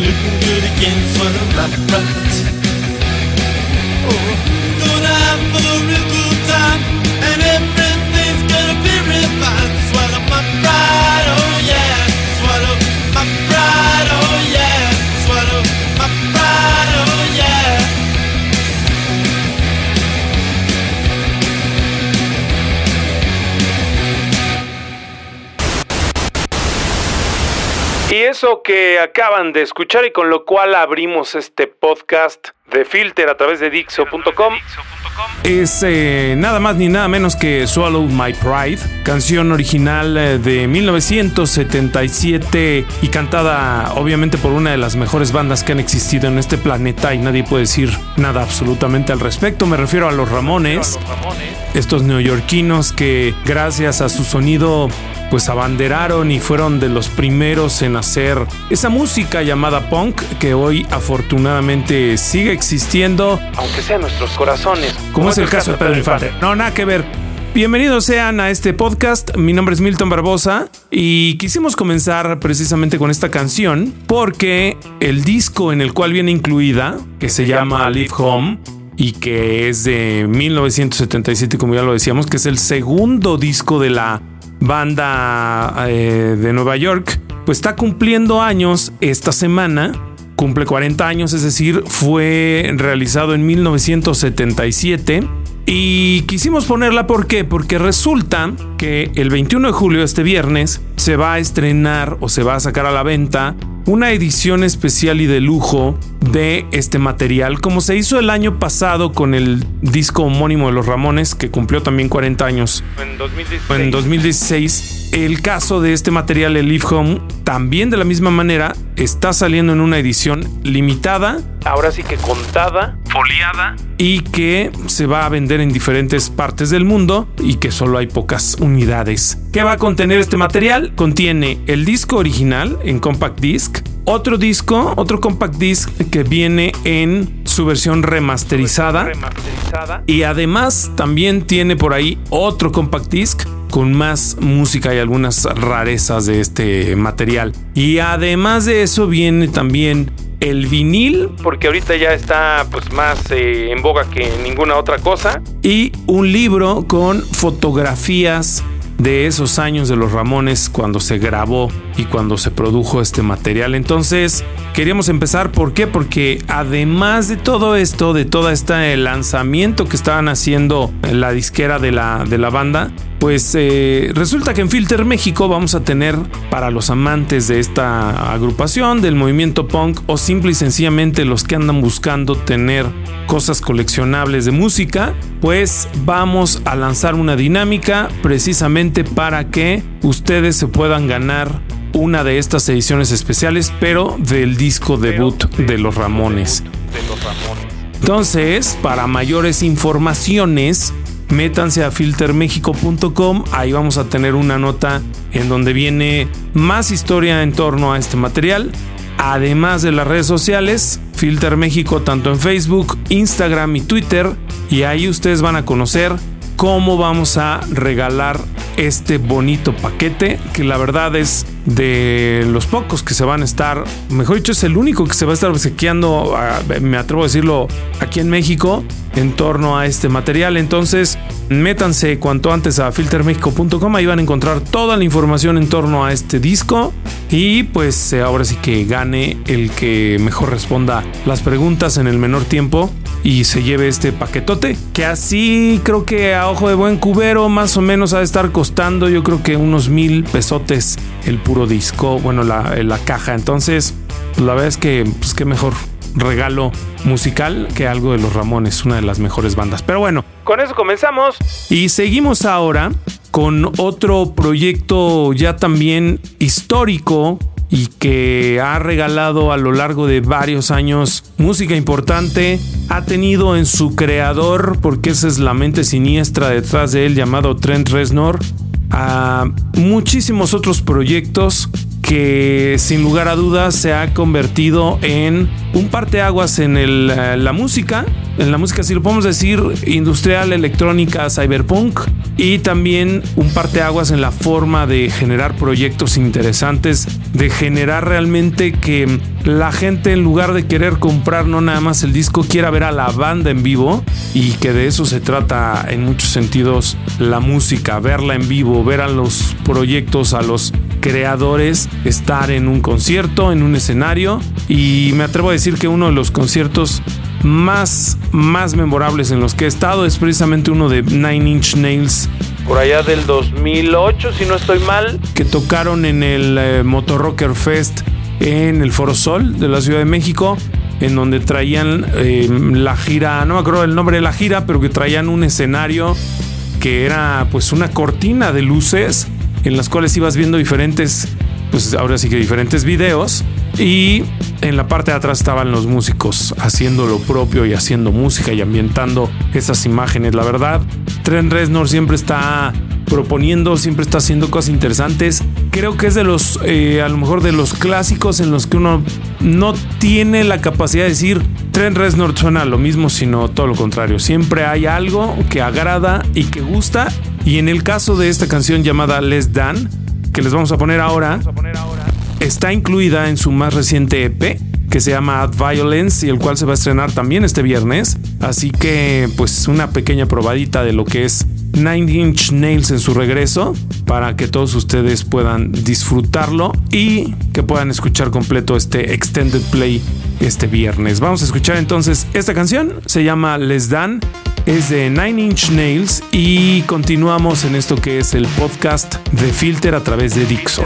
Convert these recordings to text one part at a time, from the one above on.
Looking good again. Swallow my pride. Oh, eso que acaban de escuchar y con lo cual abrimos este podcast de Filter a través de Dixo.com es eh, nada más ni nada menos que Swallow My Pride, canción original eh, de 1977 y cantada obviamente por una de las mejores bandas que han existido en este planeta y nadie puede decir nada absolutamente al respecto. Me refiero a los Ramones, estos neoyorquinos que gracias a su sonido pues abanderaron y fueron de los primeros en hacer esa música llamada punk que hoy afortunadamente sigue existiendo, aunque sea en nuestros corazones. Como es el caso de Pedro Infante. No, nada que ver. Bienvenidos sean a este podcast. Mi nombre es Milton Barbosa y quisimos comenzar precisamente con esta canción porque el disco en el cual viene incluida, que se llama Live Home, y que es de 1977, como ya lo decíamos, que es el segundo disco de la banda eh, de Nueva York, pues está cumpliendo años esta semana. Cumple 40 años, es decir, fue realizado en 1977. Y quisimos ponerla ¿por qué? Porque resulta que el 21 de julio, este viernes, se va a estrenar o se va a sacar a la venta una edición especial y de lujo de este material, como se hizo el año pasado con el disco homónimo de los Ramones, que cumplió también 40 años En 2016. en 2016. El caso de este material, el Live Home, también de la misma manera está saliendo en una edición limitada, ahora sí que contada, foliada, y que se va a vender en diferentes partes del mundo y que solo hay pocas unidades. ¿Qué va a contener este material? Contiene el disco original en compact disc, otro disco, otro compact disc que viene en su versión remasterizada. Remasterizada. Y además también tiene por ahí otro compact disc con más música y algunas rarezas de este material. Y además de eso viene también el vinil Porque ahorita ya está pues más eh, en boga que ninguna otra cosa. y un libro con fotografías de esos años de los Ramones cuando se grabó y cuando se produjo este material. Entonces, queríamos empezar, ¿por qué? Porque además de todo esto, de todo este lanzamiento que estaban haciendo en la disquera de la, de la banda, pues eh, resulta que en Filter México vamos a tener para los amantes de esta agrupación, del movimiento punk o simple y sencillamente los que andan buscando tener cosas coleccionables de música, pues vamos a lanzar una dinámica precisamente para que ustedes se puedan ganar una de estas ediciones especiales, pero del disco debut de los Ramones. Entonces, para mayores informaciones, métanse a filtermexico.com, ahí vamos a tener una nota en donde viene más historia en torno a este material, además de las redes sociales, Filter México tanto en Facebook, Instagram y Twitter, y ahí ustedes van a conocer cómo vamos a regalar este bonito paquete que la verdad es de los pocos que se van a estar, mejor dicho es el único que se va a estar obsequiando, me atrevo a decirlo, aquí en México en torno a este material. Entonces, métanse cuanto antes a filtermexico.com, ahí van a encontrar toda la información en torno a este disco y pues eh, ahora sí que gane el que mejor responda las preguntas en el menor tiempo y se lleve este paquetote que así creo que a ojo de buen cubero más o menos ha de estar costando yo creo que unos mil pesotes el puro disco, bueno la, la caja. Entonces, pues, la verdad es que pues qué mejor regalo musical que algo de los Ramones, una de las mejores bandas. Pero bueno, Con eso comenzamos. y seguimos ahora con otro proyecto ya también histórico y que ha regalado a lo largo de varios años música importante. Ha tenido en su creador, porque esa es la mente siniestra detrás de él, llamado Trent Reznor, a muchísimos otros proyectos que sin lugar a dudas se ha convertido en un parteaguas en el, eh, la música, en la música si lo podemos decir industrial, electrónica, cyberpunk y también un parteaguas en la forma de generar proyectos interesantes, de generar realmente que la gente en lugar de querer comprar no nada más el disco quiera ver a la banda en vivo y que de eso se trata en muchos sentidos la música, verla en vivo, ver a los proyectos, a los creadores estar en un concierto, en un escenario y me atrevo a decir que uno de los conciertos más más memorables en los que he estado es precisamente uno de Nine Inch Nails Por allá del 2008, si no estoy mal. que tocaron en el eh, Motor Rocker Fest en el Foro Sol de la Ciudad de México, en donde traían eh, la gira, no me acuerdo el nombre de la gira, pero que traían un escenario que era pues una cortina de luces en las cuales ibas viendo diferentes, pues ahora sí que diferentes videos y en la parte de atrás estaban los músicos haciendo lo propio y haciendo música y ambientando esas imágenes. La verdad, Trent Reznor siempre está proponiendo, siempre está haciendo cosas interesantes. Creo que es de los, eh, a lo mejor de los clásicos en los que uno no tiene la capacidad de decir Trent Reznor suena lo mismo, sino todo lo contrario. Siempre hay algo que agrada y que gusta. Y en el caso de esta canción llamada Les Dan, que les vamos a poner ahora, está incluida en su más reciente EP que se llama Ad Violence y el cual se va a estrenar también este viernes. Así que pues una pequeña probadita de lo que es Nine Inch Nails en su regreso para que todos ustedes puedan disfrutarlo y que puedan escuchar completo este extended play este viernes. Vamos a escuchar entonces esta canción, se llama Les Dan, es de Nine Inch Nails y continuamos en esto que es el podcast de Filter a través de Dixo.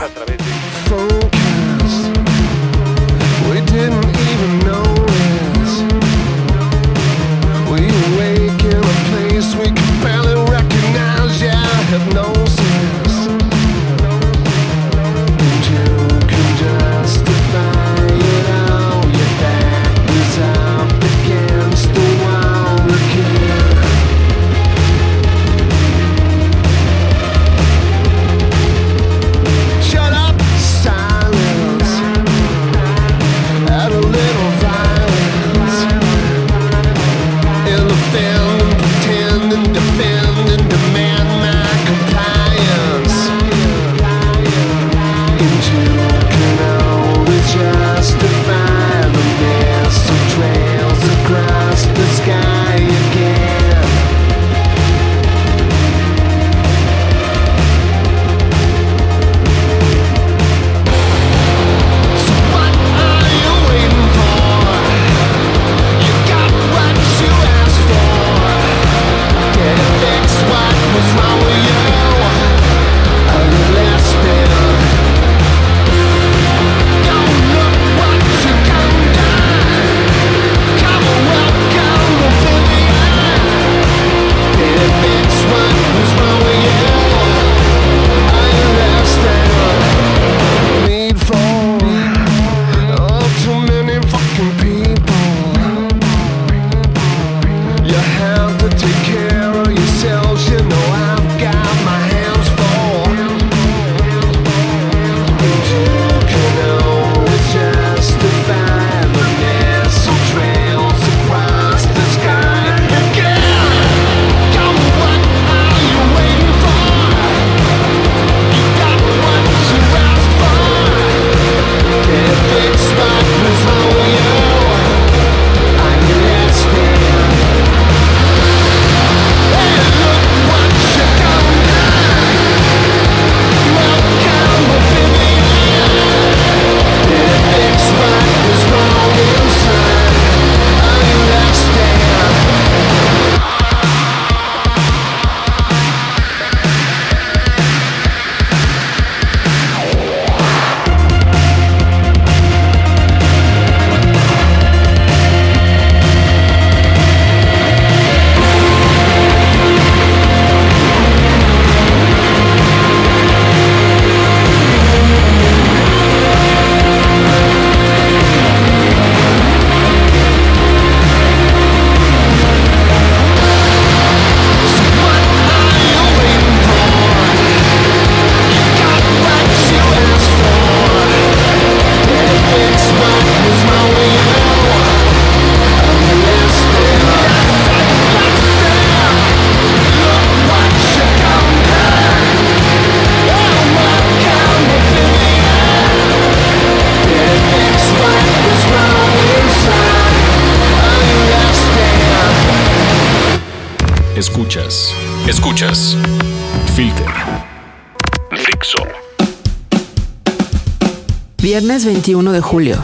Viernes 21 de julio.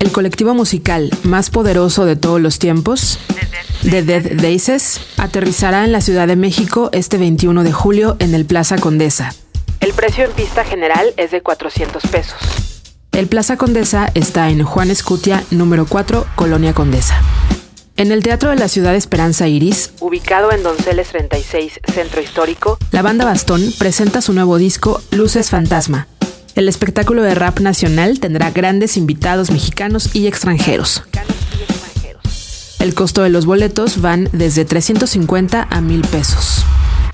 El colectivo musical más poderoso de todos los tiempos, The Dead Days, aterrizará en la Ciudad de México este 21 de julio en el Plaza Condesa. El precio en pista general es de 400 pesos. El Plaza Condesa está en Juan Escutia, número 4, Colonia Condesa. En el Teatro de la Ciudad Esperanza Iris, ubicado en Donceles 36, Centro Histórico, la banda Bastón presenta su nuevo disco Luces Fantasma. El espectáculo de rap nacional tendrá grandes invitados mexicanos y extranjeros. El costo de los boletos van desde 350 a 1000 pesos.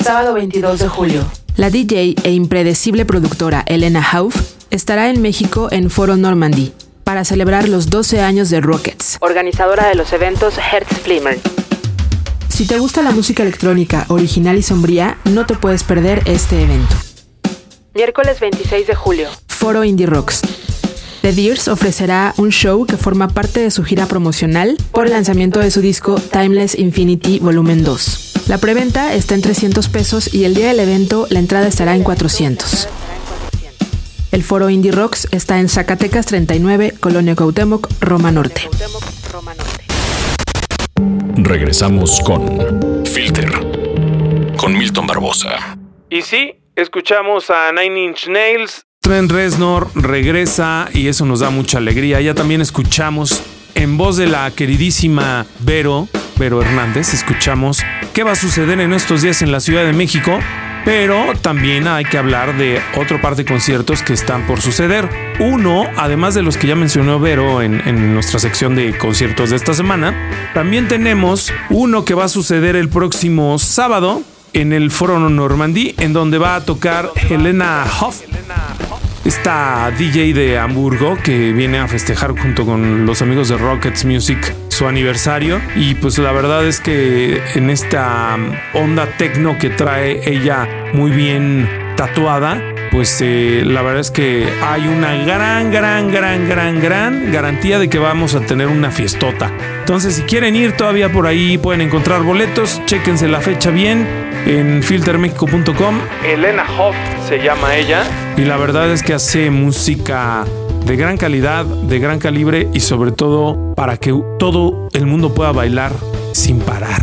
Sábado 22 de julio. La DJ e impredecible productora Elena Hauff estará en México en Foro Normandy para celebrar los 12 años de Rockets, organizadora de los eventos Herzflimmer. Si te gusta la música electrónica original y sombría, no te puedes perder este evento. Miércoles 26 de julio. Foro Indie Rocks. The Deers ofrecerá un show que forma parte de su gira promocional por el lanzamiento de su disco Timeless Infinity Volumen 2. La preventa está en 300 pesos y el día del evento la entrada estará en 400. El foro Indie Rocks está en Zacatecas 39, Colonia Cuauhtémoc, Roma Norte. Regresamos con Filter. Con Milton Barbosa. Y sí, escuchamos a Nine Inch Nails. Trent Reznor regresa y eso nos da mucha alegría. Ya también escuchamos en voz de la queridísima Vero, Vero Hernández, escuchamos qué va a suceder en estos días en la Ciudad de México. Pero también hay que hablar de otro par de conciertos que están por suceder. Uno, además de los que ya mencionó Vero en, en, nuestra sección de conciertos de esta semana, también tenemos uno que va a suceder el próximo sábado en el Foro Normandí, en donde va a tocar Helena Hoff, esta DJ de Hamburgo que viene a festejar junto con los amigos de Rockets Music su aniversario. Y pues la verdad es que en esta onda techno que trae ella muy bien tatuada pues eh, la verdad es que hay una gran, gran, gran, gran, gran garantía de que vamos a tener una fiestota. Entonces, si quieren ir todavía por ahí, pueden encontrar boletos. Chéquense la fecha bien en filtermexico.com. Elena Hoff se llama ella. Y la verdad es que hace música de gran calidad, de gran calibre y sobre todo para que todo el mundo pueda bailar sin parar.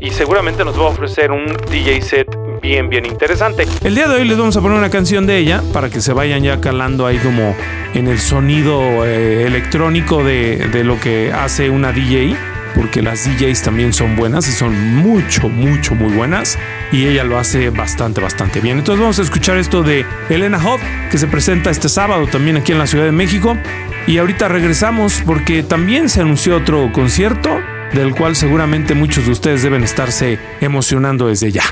Y seguramente nos va a ofrecer un DJ set bien, bien interesante. El día de hoy les vamos a poner una canción de ella para que se vayan ya calando ahí como en el sonido eh, electrónico de, de lo que hace una DJ porque las DJs también son buenas y son mucho, mucho, muy buenas. Y ella lo hace bastante, bastante bien. Entonces vamos a escuchar esto de Elena Hoff, que se presenta este sábado también aquí en la Ciudad de México. Y ahorita regresamos porque también se anunció otro concierto del cual seguramente muchos de ustedes deben estarse emocionando desde ya.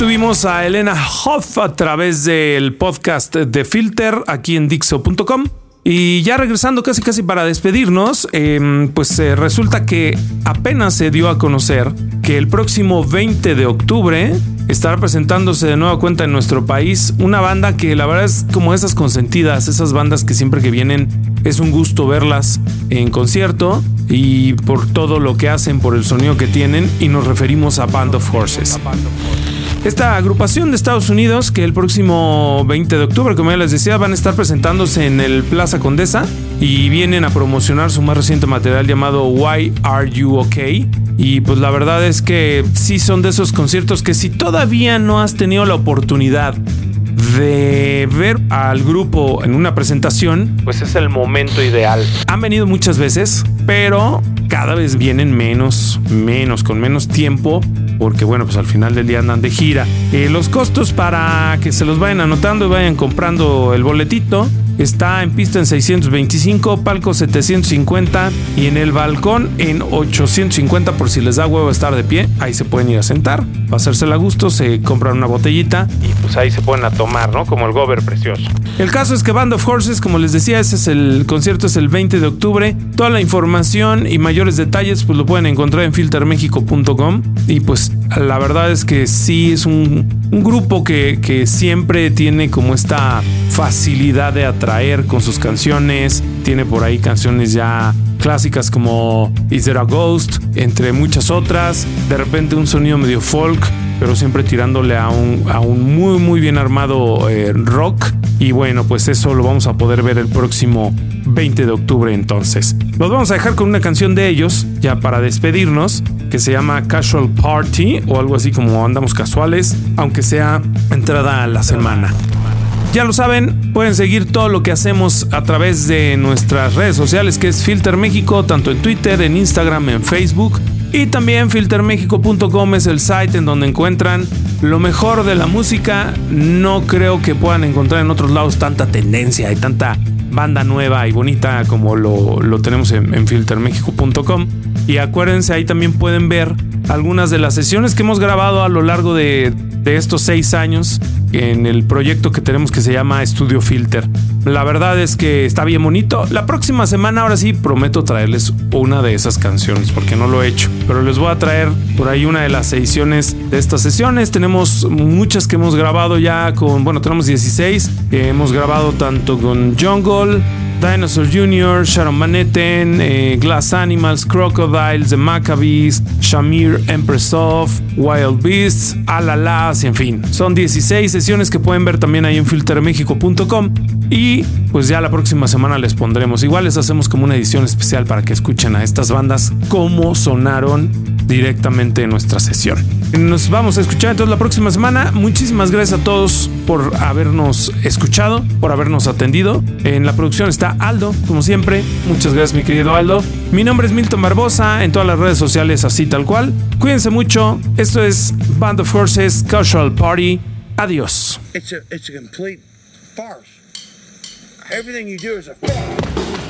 Tuvimos a Elena Hoff a través del podcast de Filter aquí en Dixo.com. Y ya regresando casi casi para despedirnos, eh, pues eh, resulta que apenas se dio a conocer que el próximo 20 de octubre estará presentándose de nueva cuenta en nuestro país una banda que la verdad es como esas consentidas, esas bandas que siempre que vienen es un gusto verlas en concierto y por todo lo que hacen, por el sonido que tienen y nos referimos a Band of Horses. Esta agrupación de Estados Unidos, que el próximo 20 de octubre, como ya les decía, van a estar presentándose en el Plaza Condesa y vienen a promocionar su más reciente material llamado Why Are You Okay? Y pues la verdad es que sí son de esos conciertos que si todavía no has tenido la oportunidad de ver al grupo en una presentación, Pues es el momento ideal. han venido muchas veces, pero cada vez vienen menos, menos, con menos tiempo, porque bueno, pues al final del día andan de gira. Eh, los costos para que se los vayan anotando y vayan comprando el boletito. Está en pista en 625, palco 750 y en el balcón en 850 por si les da huevo estar de pie. Ahí se pueden ir a sentar, va a hacérsela a gusto, se compran una botellita Y pues ahí se pueden a tomar, ¿no? Como el gober precioso. el caso es que Band of Horses, como les decía, ese es el concierto, es el 20 de octubre. Toda la información y mayores detalles pues lo pueden encontrar en filtermexico.com. Y pues la verdad es que sí es un, grupo que, que siempre tiene como esta facilidad de atraer con sus canciones. Tiene por ahí canciones ya clásicas como Is There a Ghost, entre muchas otras. De repente un sonido medio folk pero siempre tirándole a un, a un muy muy bien armado eh, rock. Y bueno, pues eso lo vamos a poder ver el próximo 20 de octubre entonces. Los vamos a dejar con una canción de ellos, ya para despedirnos, que se llama Casual Party o algo así como andamos casuales, aunque sea entrada a la semana. Ya lo saben, pueden seguir todo lo que hacemos a través de nuestras redes sociales, que es Filter México, tanto en Twitter, en Instagram, en Facebook. Y también filtermexico.com es el site en donde encuentran lo mejor de la música. No creo que puedan encontrar en otros lados tanta tendencia y tanta banda nueva y bonita como lo, lo tenemos en, filtermexico.com. Y acuérdense, ahí también pueden ver algunas de las sesiones que hemos grabado a lo largo de, de estos seis años en el proyecto que tenemos que se llama Estudio Filter. La verdad es que está bien bonito. La próxima semana, ahora sí, prometo traerles una de esas canciones, porque no lo he hecho. Pero les voy a traer por ahí una de las ediciones de estas sesiones. Tenemos muchas que hemos grabado ya con, bueno, tenemos 16. Eh, hemos grabado tanto con Jungle, Dinosaur Jr., Sharon Manhattan, eh, Glass Animals, Crocodiles, The Maccabees, Shamir Empress of, Wild Beasts, Alalas, en fin. Son 16 sesiones que pueden ver también ahí en filtermexico.com. Y pues ya la próxima semana les pondremos. Igual les hacemos como una edición especial para que escuchen a estas bandas cómo sonaron directamente en nuestra sesión. Nos vamos a escuchar entonces la próxima semana. Muchísimas gracias a todos por habernos escuchado, por habernos atendido. En la producción está Aldo, como siempre. Muchas gracias, mi querido Aldo. Mi nombre es Milton Barbosa, en todas las redes sociales así tal cual. Cuídense mucho. Esto es Band of Horses Casual Party. Adiós. It's a it's a complete farce. Everything you do is a farce.